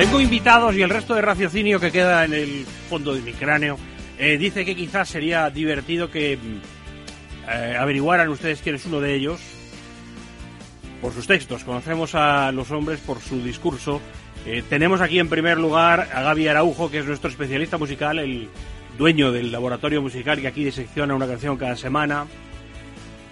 Tengo invitados y el resto de raciocinio que queda en el fondo de mi cráneo eh, dice que quizás sería divertido que mm, eh, averiguaran ustedes quién es uno de ellos por sus textos. Conocemos a los hombres por su discurso. Eh, tenemos aquí en primer lugar a Gaby Araujo, que es nuestro especialista musical, el dueño del laboratorio musical que aquí disecciona una canción cada semana.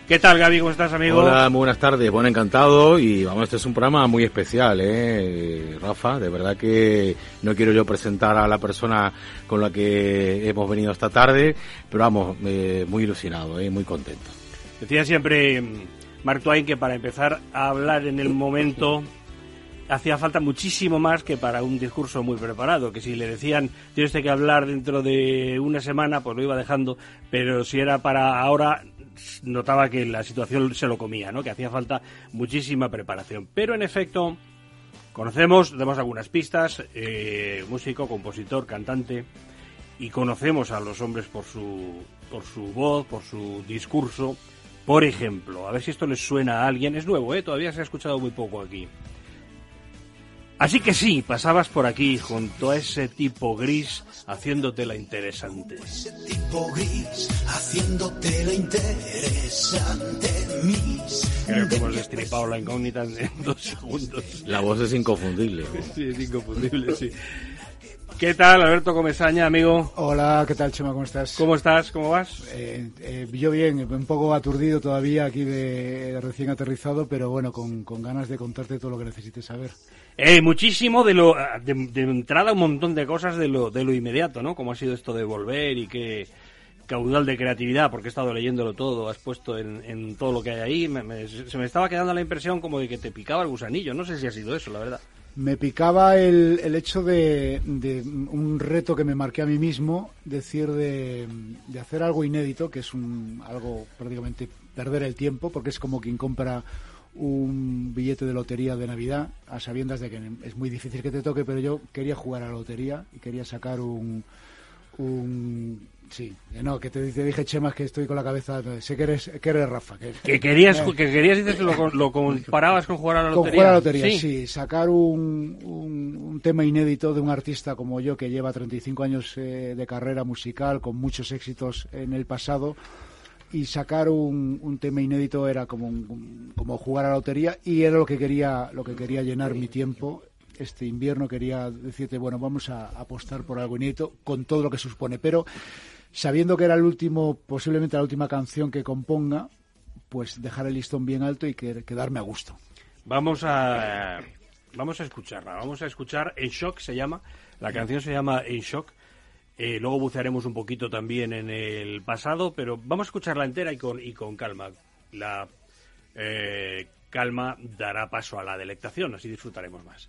¿Qué tal, Gaby? ¿Cómo estás, amigo? Hola, muy buenas tardes. Bueno, encantado. Y vamos, este es un programa muy especial, ¿eh? Rafa, de verdad que no quiero yo presentar a la persona con la que hemos venido esta tarde, pero vamos, eh, muy ilusionado, ¿eh? muy contento. Decía siempre mm, Mark Twain que para empezar a hablar en el momento hacía falta muchísimo más que para un discurso muy preparado, que si le decían tienes que hablar dentro de una semana, pues lo iba dejando, pero si era para ahora notaba que la situación se lo comía, ¿no? Que hacía falta muchísima preparación. Pero en efecto, conocemos, demos algunas pistas, eh, músico, compositor, cantante, y conocemos a los hombres por su, por su voz, por su discurso. Por ejemplo, a ver si esto les suena a alguien, es nuevo, ¿eh? todavía se ha escuchado muy poco aquí. Así que sí, pasabas por aquí junto a ese tipo gris haciéndote la interesante. Ese tipo gris haciéndote la interesante, mis. Creo que hemos destripado la incógnita en dos segundos. La voz es inconfundible. Sí, es inconfundible, sí. ¿Qué tal, Alberto Comesaña, amigo? Hola, ¿qué tal, Chema? ¿Cómo estás? ¿Cómo estás? ¿Cómo vas? Eh, eh, yo bien, un poco aturdido todavía aquí de, de recién aterrizado, pero bueno, con, con, ganas de contarte todo lo que necesites saber. Eh, muchísimo de lo de, de, entrada un montón de cosas de lo de lo inmediato, ¿no? Como ha sido esto de volver y qué caudal de creatividad, porque he estado leyéndolo todo, has puesto en, en todo lo que hay ahí, me, me, se me estaba quedando la impresión como de que te picaba el gusanillo, no sé si ha sido eso, la verdad. Me picaba el, el hecho de, de, un reto que me marqué a mí mismo, decir de, de hacer algo inédito, que es un, algo prácticamente perder el tiempo, porque es como quien compra un billete de lotería de Navidad a sabiendas de que es muy difícil que te toque, pero yo quería jugar a la lotería y quería sacar un, un Sí, no, que te, te, dije, Chema, que estoy con la cabeza. Sé que eres, que eres Rafa. Que, que querías, eh, que querías dices, lo, lo comparabas con jugar a la lotería. Con jugar a la lotería, sí. sí sacar un, un, un, tema inédito de un artista como yo, que lleva 35 años eh, de carrera musical, con muchos éxitos en el pasado, y sacar un, un tema inédito era como, como jugar a la lotería, y era lo que quería, lo que quería llenar mi tiempo este invierno quería decirte, bueno, vamos a apostar por algo inédito con todo lo que supone, pero sabiendo que era el último, posiblemente la última canción que componga, pues dejar el listón bien alto y que, quedarme a gusto. Vamos a vamos a escucharla, vamos a escuchar En Shock se llama, la canción se llama En Shock. Eh, luego bucearemos un poquito también en el pasado, pero vamos a escucharla entera y con, y con calma. La eh, calma dará paso a la delectación, así disfrutaremos más.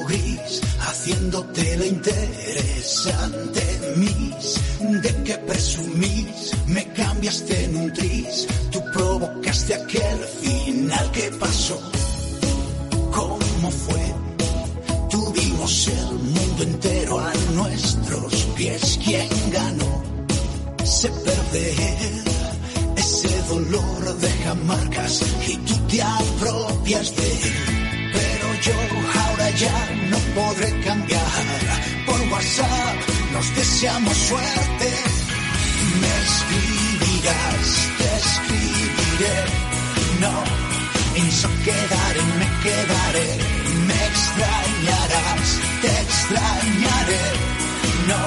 gris, haciéndote la interesante mis. ¿De que presumís? Me cambiaste en un tris, tú provocaste aquel final que pasó. ¿Cómo fue? Tuvimos el mundo entero a nuestros pies. ¿Quién ganó? Se perder. Ese dolor deja marcas y tú te apropias de ya no podré cambiar. Por WhatsApp nos deseamos suerte. Me escribirás, te escribiré. No, eso quedaré, me quedaré. Me extrañarás, te extrañaré. No,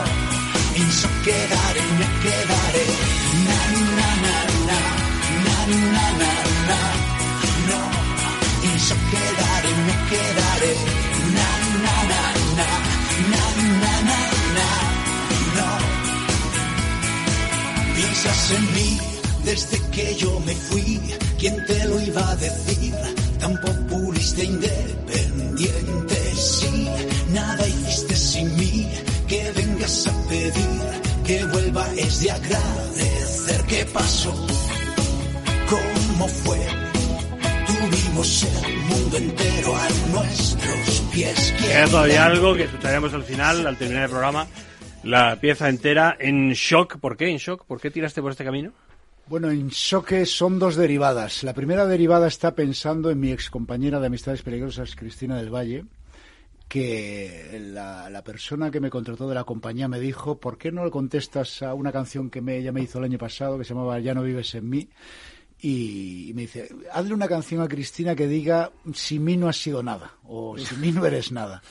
eso quedaré, me quedaré. Na, na, na, na, na, na, na, na. Eso quedaré, me quedaré. Na, na, na, na, na, na, na, na. No. Piensas en mí desde que yo me fui. ¿Quién te lo iba a decir? Tan populista independiente, sí. Nada hiciste sin mí, que vengas a pedir, que vuelva es de agradecer. ¿Qué pasó? ¿Cómo fue? Tuvimos el mundo entero a nuestros pies. ¿Quién Queda todavía algo que escucharemos al final, al terminar el programa. La pieza entera en shock. ¿Por qué en shock? ¿Por qué tiraste por este camino? Bueno, en Choque son dos derivadas. La primera derivada está pensando en mi excompañera de Amistades Peligrosas, Cristina del Valle, que la, la persona que me contrató de la compañía me dijo, ¿por qué no le contestas a una canción que me, ella me hizo el año pasado, que se llamaba Ya no vives en mí? Y, me dice, hazle una canción a Cristina que diga, sin mí no has sido nada, o sin mí no eres nada.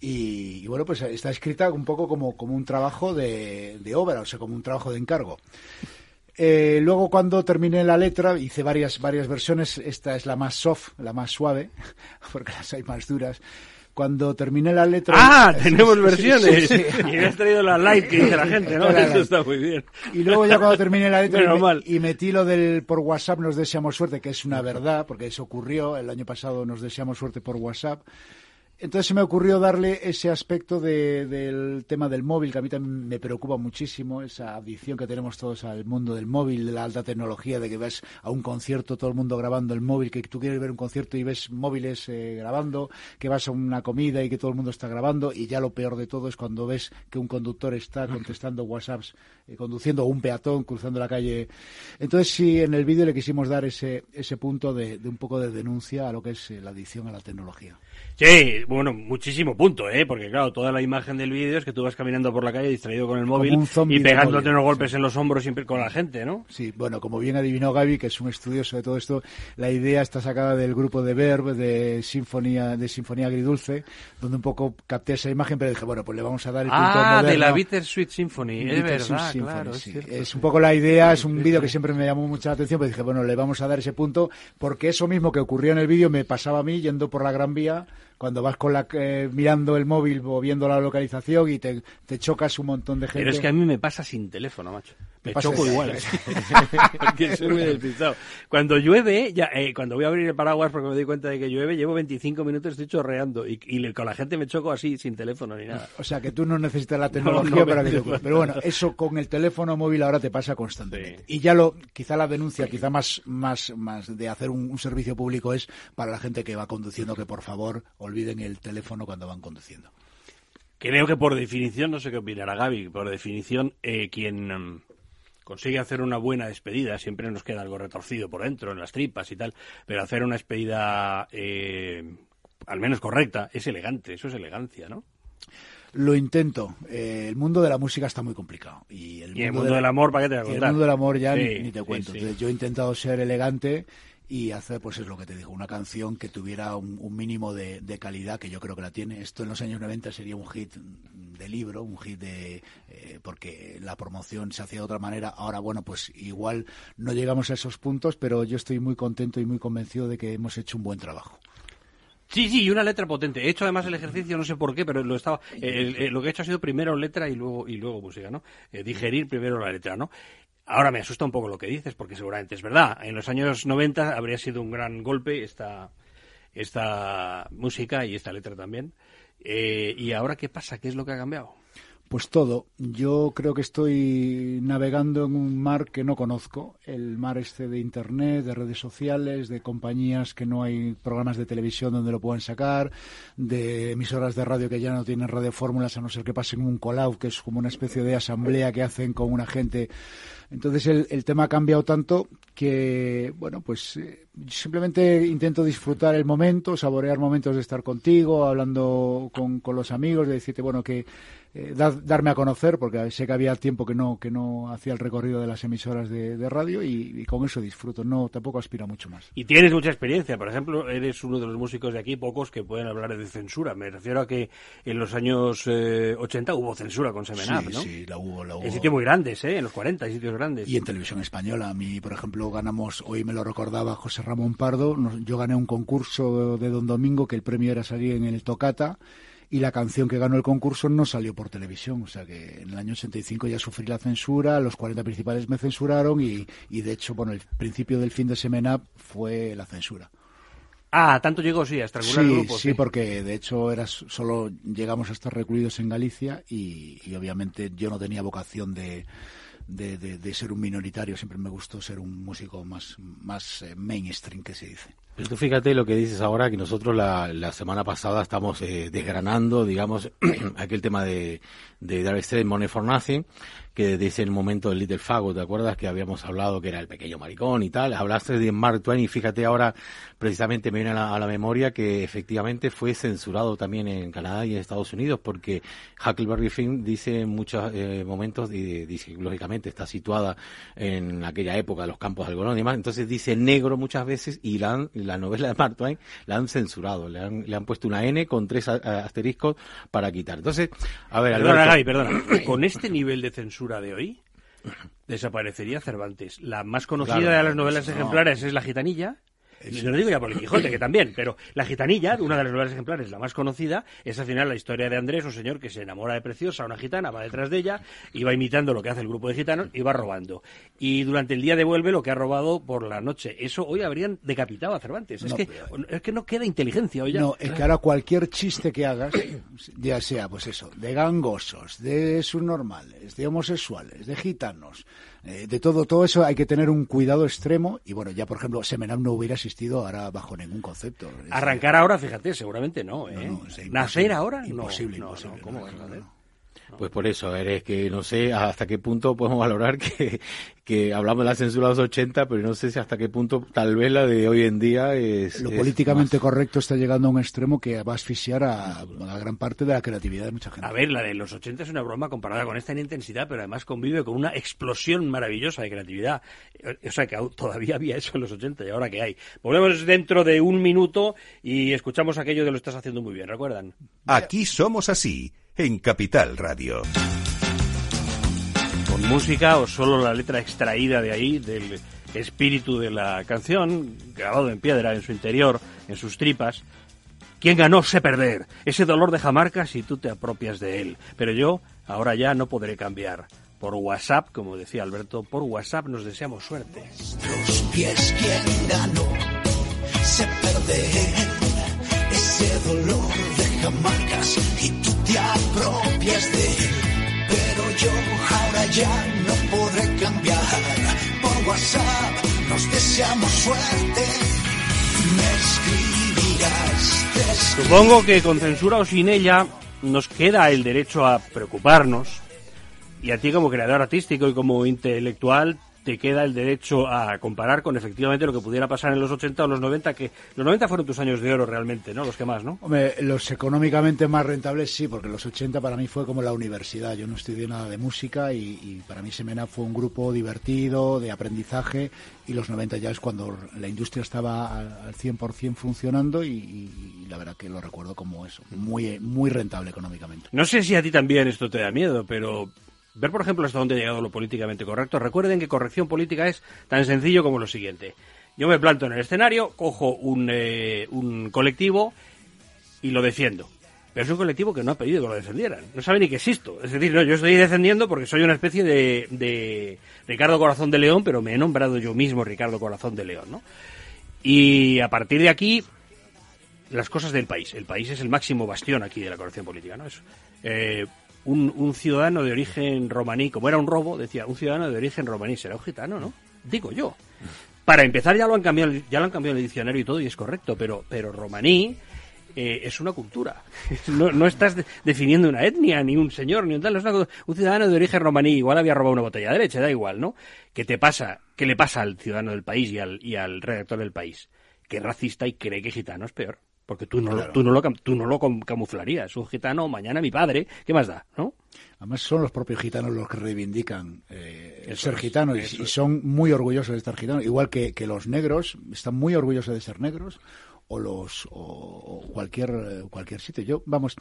Y, y bueno, pues está escrita un poco como, como un trabajo de, de obra, o sea, como un trabajo de encargo. Eh, luego cuando terminé la letra hice varias varias versiones. Esta es la más soft, la más suave, porque las hay más duras. Cuando terminé la letra. ¡Ah! Sí, Tenemos versiones. sí, sí. Y me has traído la light que dice la gente, ¿no? Eso está muy bien. Y luego ya cuando terminé la letra y, mal. y metí lo del por WhatsApp nos deseamos suerte, que es una verdad, porque eso ocurrió. El año pasado nos deseamos suerte por WhatsApp. Entonces se me ocurrió darle ese aspecto de- del tema del móvil, que a mí también me preocupa muchísimo, esa adicción que tenemos todos al mundo del móvil, de la alta tecnología, de que ves a un concierto todo el mundo grabando el móvil, que tú quieres ver un concierto y ves móviles eh, grabando, que vas a una comida y que todo el mundo está grabando, y ya lo peor de todo es cuando ves que un conductor está contestando WhatsApps, eh, conduciendo o un peatón cruzando la calle. Entonces sí, en el vídeo le quisimos dar ese, ese punto de, de un poco de denuncia a lo que es eh, la adicción a la tecnología. Sí, bueno, muchísimo punto, ¿eh? Porque claro, toda la imagen del vídeo es que tú vas caminando por la calle distraído con el móvil y pegándote móvil. unos golpes en los hombros siempre con la gente, ¿no? Sí, bueno, como bien adivinó Gaby, que es un estudioso de todo esto, la idea está sacada del grupo de Verb, de Sinfonía, de Sinfonía Agridulce, donde un poco capté esa imagen, pero dije, bueno, pues le vamos a dar el punto Ah, de la moderno. Bittersweet Symphony, es Bittersweet verdad, Symphony, claro. Es, sí. cierto, Es sí. un poco la idea, es un vídeo que siempre me llamó mucha la atención, pero dije, bueno, le vamos a dar ese punto, porque eso mismo que ocurrió en el vídeo me pasaba a mí yendo por la Gran Vía, cuando vas con la, eh, mirando el móvil o viendo la localización y te, te chocas un montón de gente. Pero es que a mí me pasa sin teléfono, macho. Me choco igual. Porque soy muy despistado. Cuando llueve, ya, eh, cuando voy a abrir el paraguas porque me doy cuenta de que llueve, llevo 25 minutos, estoy chorreando. Y, y le- con la gente me choco así, sin teléfono ni nada. O sea, que tú no necesitas la tecnología no me para que Pero bueno, eso con el teléfono móvil ahora te pasa constantemente. Sí. Y ya lo, quizá la denuncia, quizá más, más, más de hacer un, un servicio público es para la gente que va conduciendo que por favor olviden el teléfono cuando van conduciendo. Creo que por definición, no sé qué opinará Gaby, por definición, eh, quien mm, consigue hacer una buena despedida, siempre nos queda algo retorcido por dentro, en las tripas y tal, pero hacer una despedida eh, al menos correcta es elegante, eso es elegancia, ¿no? Lo intento. Eh, el mundo de la música está muy complicado. Y el, Y el mundo del amor, ¿para qué te voy a y el contar? mundo del amor ya Sí, ni, ni te sí, cuento. sí. Entonces, yo he intentado ser elegante y hacer, pues es lo que te digo, una canción que tuviera un, mínimo de, de calidad, que yo creo que la tiene. Esto en los años 90 sería un hit de libro, un hit de... eh, porque la promoción se hacía de otra manera. Ahora, bueno, pues igual no llegamos a esos puntos, pero yo estoy muy contento y muy convencido de que hemos hecho un buen trabajo. Sí, sí, y una letra potente. He hecho además el ejercicio, no sé por qué, pero lo estaba. el- el- lo que he hecho ha sido primero letra y luego y luego música, ¿no? Eh, digerir primero la letra, ¿no? Ahora me asusta un poco lo que dices, porque seguramente es verdad. En los años 90 habría sido un gran golpe esta esta música y esta letra también. Eh, ¿Y ahora qué pasa? ¿Qué es lo que ha cambiado? Pues todo. Yo creo que estoy navegando en un mar que no conozco, el mar este de Internet, de redes sociales, de compañías que no hay programas de televisión donde lo puedan sacar, de emisoras de radio que ya no tienen radiofórmulas a no ser que pasen un call-out, que es como una especie de asamblea que hacen con una gente. Entonces el, el tema ha cambiado tanto que, bueno, pues eh, simplemente intento disfrutar el momento, saborear momentos de estar contigo, hablando con, con los amigos, de decirte, bueno, que eh, dar- darme a conocer, porque sé que había tiempo que no que no hacía el recorrido de las emisoras de, de radio y, y con eso disfruto. No, tampoco aspiro a mucho más. Y tienes mucha experiencia. Por ejemplo, eres uno de los músicos de aquí, pocos que pueden hablar de censura. Me refiero a que en los años eh, 80 hubo censura con Semenap, sí, ¿no? sí, la hubo, la hubo. En sitios muy grandes, ¿eh? En los 40, hay sitios grandes. Y en televisión española, a mí, por ejemplo, ganamos, hoy me lo recordaba José Ramón Pardo, yo gané un concurso de Don Domingo que el premio era salir en el Tocata y la canción que ganó el concurso no salió por televisión. O sea que en el año 85 ya sufrí la censura, los 40 principales me censuraron y, y de hecho, bueno, el principio del fin de semana fue la censura. Ah, tanto llegó, sí, a estrangular sí, el grupo. Sí, porque de hecho era solo llegamos a estar recluidos en Galicia y, y obviamente yo no tenía vocación de, de, de, de, ser un minoritario, siempre me gustó ser un músico más, más eh, mainstream, que se dice. Pero tú fíjate lo que dices ahora, que nosotros la, la semana pasada estamos eh, desgranando, digamos, aquel tema de, de Dark Straits, Money for Nothing, que dice el momento del Little Fago, ¿te acuerdas que habíamos hablado que era el pequeño maricón y tal? Hablaste de Mark Twain y fíjate ahora, precisamente me viene a la, a la memoria que efectivamente fue censurado también en Canadá y en Estados Unidos, porque Huckleberry Finn dice en muchos eh, momentos, y dice, lógicamente está situada en aquella época, los campos de algodón y demás, entonces dice negro muchas veces y la, han, la novela de Mark Twain la han censurado, le han, le han puesto una N con tres asteriscos para quitar. Entonces, a ver, Perdona, Gaby, perdona. Con este nivel de censura de hoy, desaparecería Cervantes. La más conocida Claro, de las novelas no. ejemplares es La Gitanilla. No lo digo ya por el Quijote, que también, pero La Gitanilla, una de las novelas ejemplares, la más conocida, es al final la historia de Andrés, un señor que se enamora de Preciosa, una gitana, va detrás de ella y va imitando lo que hace el grupo de gitanos y va robando. Y durante el día devuelve lo que ha robado por la noche. Eso hoy habrían decapitado a Cervantes. Es, No, que, es que no queda inteligencia hoy ya. No, es que ahora cualquier chiste que hagas, ya sea, pues eso, de gangosos, de subnormales, de homosexuales, de gitanos, eh, de todo, todo eso hay que tener un cuidado extremo y bueno, ya por ejemplo, Semenam no hubiera existido ahora bajo ningún concepto. Arrancar ahora, fíjate, seguramente no. ¿eh? No. Nacer ahora. Imposible, no, imposible, no, ¿cómo no, vas a no, hacer? Pues por eso, eres que no sé hasta qué punto podemos valorar que, que hablamos de la censura de los 80, pero no sé si hasta qué punto tal vez la de hoy en día es... Lo es políticamente más- correcto está llegando a un extremo que va a asfixiar a, a gran parte de la creatividad de mucha gente. A ver, la de los 80 es una broma comparada con esta en intensidad, pero además convive con una explosión maravillosa de creatividad. O sea, que todavía había eso en los 80 y ahora que hay. Volvemos dentro de un minuto y escuchamos aquello de lo estás haciendo muy bien, ¿recuerdan? Aquí somos así, en Capital Radio. Con música o solo la letra extraída de ahí, del espíritu de la canción, grabado en piedra, en su interior, en sus tripas. Quien ganó sé perder. Ese dolor deja marcas si tú te apropias de él. Pero yo ahora ya no podré cambiar. Por WhatsApp, como decía Alberto, por WhatsApp nos deseamos suerte. Los pies quien ganó se perder ese dolor deja Supongo que con censura o sin ella nos queda el derecho a preocuparnos. Y a ti como creador artístico y como intelectual te queda el derecho a comparar con efectivamente lo que pudiera pasar en los 80 o los 90, que los 90 fueron tus años de oro realmente, ¿no? Los que más, ¿no? Hombre, los económicamente más rentables sí, porque los 80 para mí fue como la universidad. Yo no estudié nada de música y, y para mí Semena fue un grupo divertido, de aprendizaje, y los 90 ya es cuando la industria estaba al, al 100% funcionando y, y- y la verdad que lo recuerdo como eso, muy, muy rentable económicamente. No sé si a ti también esto te da miedo, pero ver, por ejemplo, hasta dónde ha llegado lo políticamente correcto. Recuerden que corrección política es tan sencillo como lo siguiente. Yo me planto en el escenario, cojo un, eh, un colectivo y lo defiendo. Pero es un colectivo que no ha pedido que lo defendieran. No sabe ni que existo. Es decir, no, yo estoy defendiendo porque soy una especie de, de Ricardo Corazón de León, pero me he nombrado yo mismo Ricardo Corazón de León, ¿no? Y a partir de aquí, las cosas del país. El país es el máximo bastión aquí de la corrección política, ¿no? Es, eh, un, un ciudadano de origen romaní, como era un robo, decía, un ciudadano de origen romaní será un gitano, ¿no? Digo yo. Para empezar ya lo han cambiado, ya lo han cambiado el diccionario y todo y es correcto, pero, pero romaní eh, es una cultura. No, no estás de- definiendo una etnia, ni un señor, ni un tal. Es una- un ciudadano de origen romaní igual había robado una botella de leche, da igual, ¿no? ¿Qué te pasa? ¿Qué le pasa al ciudadano del país y al, y al redactor del país? Que es racista y cree que gitano es peor. Porque tú no, lo- tú no, lo, tú no lo cam- camuflarías. Un gitano, mañana mi padre, ¿qué más da? ¿No? Además son los propios gitanos los que reivindican eh, el ser gitano y, son muy orgullosos de estar gitanos, igual que, que los negros están muy orgullosos de ser negros o los o, o cualquier eh, cualquier sitio. Yo vamos,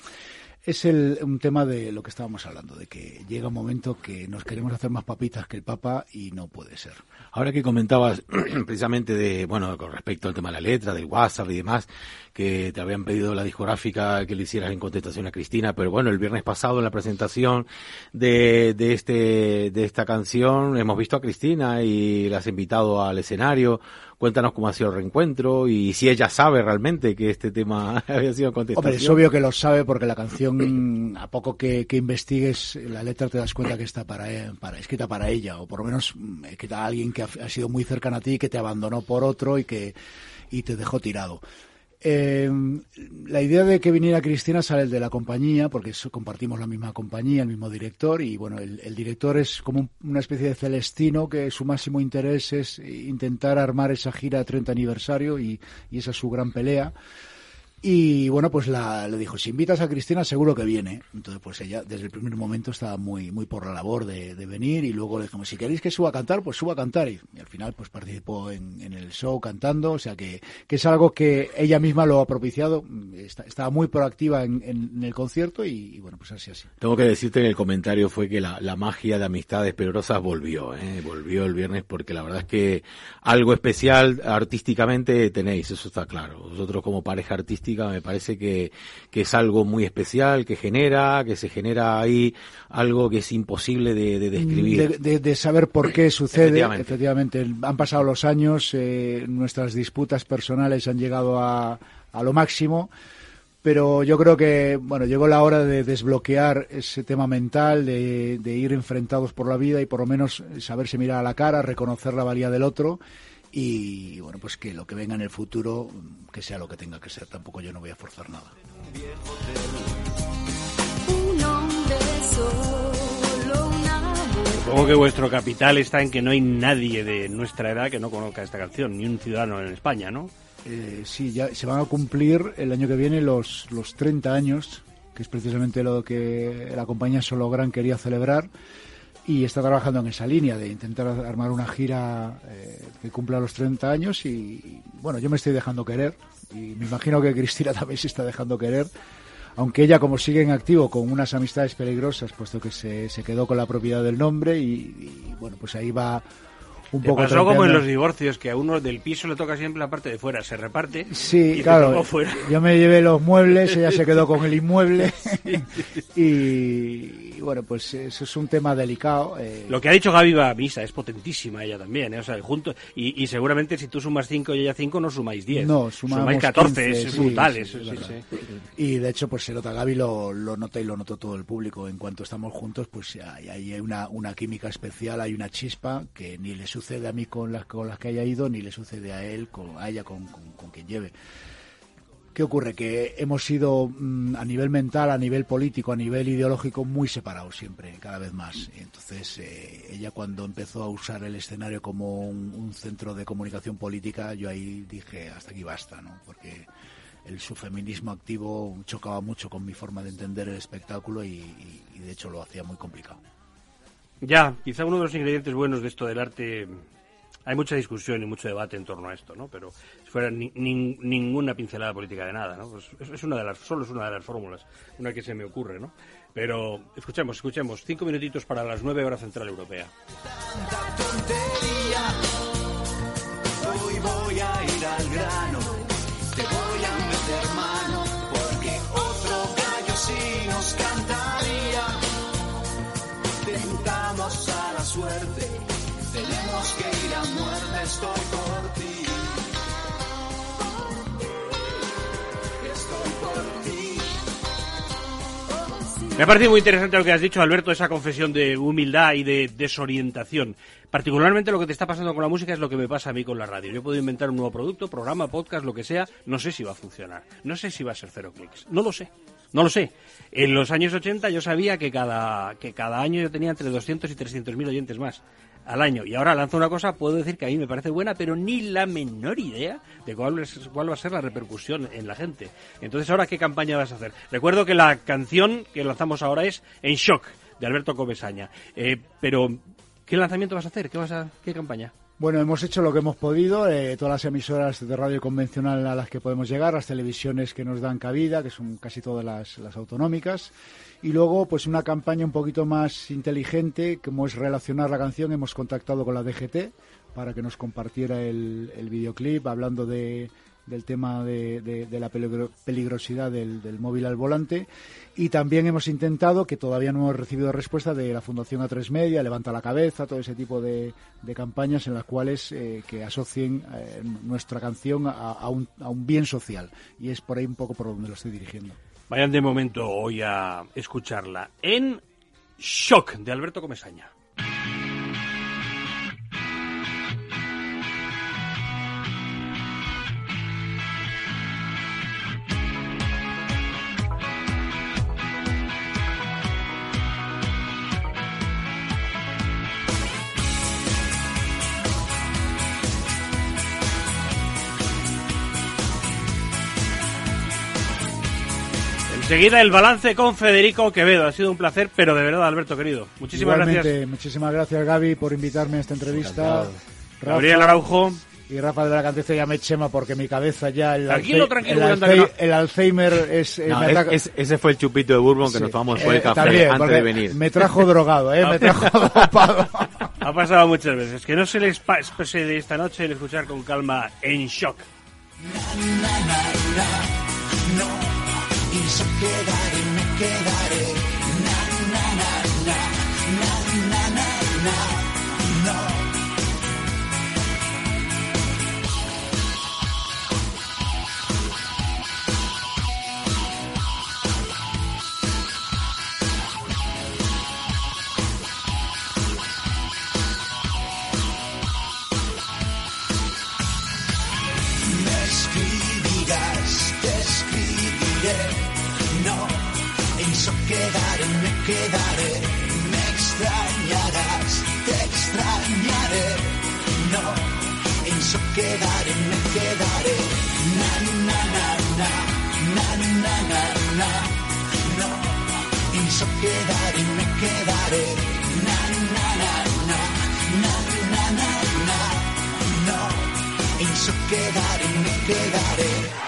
es el, un tema de lo que estábamos hablando, de que llega un momento que nos queremos hacer más papitas que el Papa y no puede ser. Ahora que comentabas precisamente de, bueno, con respecto al tema de la letra, del WhatsApp y demás, que te habían pedido la discográfica que le hicieras en contestación a Cristina, pero bueno, el viernes pasado en la presentación de, de este, de esta canción hemos visto a Cristina y la has invitado al escenario. Cuéntanos cómo ha sido el reencuentro y si ella sabe realmente que este tema había sido contestación. Hombre, es obvio que lo sabe porque la canción, a poco que, investigues la letra, te das cuenta que está para, e, para, escrita para ella, o por lo menos mm, escrita a alguien que ha, sido muy cercano a ti, que te abandonó por otro y que y te dejó tirado. Eh, la idea de que viniera Cristina sale de la compañía, porque compartimos la misma compañía, el mismo director, y bueno, el, director es como un, una especie de celestino que su máximo interés es intentar armar esa gira 30 aniversario y, y esa es su gran pelea. Y bueno, pues la, le dijo, si invitas a Cristina seguro que viene. Entonces pues ella desde el primer momento estaba muy, muy por la labor de, venir y luego le dijimos, si queréis que suba a cantar, pues suba a cantar. Y, al final pues participó en, el show cantando, o sea que, que, es algo que ella misma lo ha propiciado, estaba muy proactiva en, el concierto y, y, bueno, pues así, así. Tengo que decirte que el comentario fue que la, la magia de Amistades Peligrosas volvió, ¿eh? volvió el viernes porque la verdad es que algo especial artísticamente tenéis, eso está claro. Vosotros como pareja artística me parece que, que es algo muy especial, que genera, que se genera ahí algo que es imposible de, de describir. De, de, de, saber por qué sucede, efectivamente. efectivamente. Han pasado los años, eh, nuestras disputas personales han llegado a, a lo máximo pero yo creo que bueno llegó la hora de desbloquear ese tema mental de, de, ir enfrentados por la vida y por lo menos saberse mirar a la cara reconocer la valía del otro y bueno, pues que lo que venga en el futuro, que sea lo que tenga que ser, tampoco yo no voy a forzar nada. Supongo que vuestro capital está en que no hay nadie de nuestra edad que no conozca esta canción, ni un ciudadano en España, ¿no? Eh, sí, ya se van a cumplir el año que viene los, los 30 años, que es precisamente lo que la compañía Solo Gran quería celebrar y está trabajando en esa línea de intentar armar una gira eh, que cumpla los 30 años y, y, bueno, yo me estoy dejando querer y me imagino que Cristina también se está dejando querer, aunque ella como sigue en activo con unas amistades peligrosas, puesto que se, se quedó con la propiedad del nombre y, y bueno, pues ahí va un poco pasó como en los divorcios, que a uno del piso le toca siempre la parte de fuera, se reparte. Sí, claro. Yo me llevé los muebles, ella se quedó con el inmueble. sí. y, bueno, pues eso es un tema delicado. Eh. Lo que ha dicho Gaby va a misa es potentísima ella también, ¿eh? o sea, junto y, y, seguramente si tú sumas 5 y ella 5 no sumáis 10. No, sumáis 14, 15, es sí, brutal. Sí, y de hecho, pues se nota, Gaby lo, lo nota y lo notó todo el público. En cuanto estamos juntos, pues hay, hay una, una química especial, hay una chispa que ni le sucede a mí con las, con las que haya ido, ni le sucede a él, con, a ella con, con, con quien lleve. ¿Qué ocurre? Que hemos sido mmm, a nivel mental, a nivel político, a nivel ideológico muy separados siempre, cada vez más. Entonces, eh, ella cuando empezó a usar el escenario como un, centro de comunicación política, yo ahí dije, hasta aquí basta, ¿no? Porque el, su feminismo activo chocaba mucho con mi forma de entender el espectáculo y de hecho lo hacía muy complicado. Ya, quizá uno de los ingredientes buenos de esto del arte hay mucha discusión y mucho debate en torno a esto, ¿no? Pero si fuera ni, ni, ninguna pincelada política de nada, ¿no? Pues es una de las, solo es una de las fórmulas, una que se me ocurre, ¿no? Pero escuchemos, escuchemos, cinco minutitos para las nueve horas central europea. Hoy voy a ir al grano, te voy a meter mano, porque otro gallo sí nos cantaría. Me ha parecido muy interesante lo que has dicho, Alberto, esa confesión de humildad y de desorientación. Particularmente lo que te está pasando con la música es lo que me pasa a mí con la radio. Yo puedo inventar un nuevo producto, programa, podcast, lo que sea, no sé si va a funcionar. No sé si va a ser cero clics. No lo sé. No lo sé. En los años 80 yo sabía que cada, que cada año yo tenía entre 200 y 300 mil oyentes más al año. Y ahora lanzo una cosa, puedo decir que a mí me parece buena, pero ni la menor idea de cuál, es, cuál va a ser la repercusión en la gente. Entonces, ¿ahora qué campaña vas a hacer? Recuerdo que la canción que lanzamos ahora es En Shock, de Alberto Comesaña. Eh, pero, ¿qué lanzamiento vas a hacer? ¿Qué, vas a, qué campaña? Bueno, hemos hecho lo que hemos podido, eh, todas las emisoras de radio convencional a las que podemos llegar, las televisiones que nos dan cabida, que son casi todas las, las autonómicas, y luego pues una campaña un poquito más inteligente, como es relacionar la canción, hemos contactado con la DGT para que nos compartiera el, el videoclip hablando de, del tema de, de- la peligro- peligrosidad del, móvil al volante y también hemos intentado, que todavía no hemos recibido respuesta, de la Fundación A3 Media, Levanta la Cabeza, todo ese tipo de, de campañas en las cuales eh, que asocien eh, nuestra canción a, a un, a un bien social y es por ahí un poco por donde lo estoy dirigiendo. Vayan de momento hoy a escucharla en Shock de Alberto Comesaña. Enseguida el balance con Federico Quevedo. Ha sido un placer, pero de verdad, Alberto querido. Muchísimas Igualmente, gracias. muchísimas gracias Gaby por invitarme a esta entrevista. Rafa Gabriel Araujo. y Rafa de la Canteza ya me chema porque mi cabeza ya el, Tranquilo, tranquilo, el, que no. el Alzheimer es, eh, No, es- ataca- es- ese fue el chupito de Bourbon que Sí. nos tomamos Eh, fue el café también, antes de venir. Me trajo drogado, ¿eh? Me trajo dopado. Ha pasado muchas veces. Que no se les pa- pase de esta noche el escuchar con calma en Shock. Se quedaré, me quedaré. Quedaré, me quedaré. Na, na, na, na, na, na, na, na. No, en eso quedaré, me quedaré.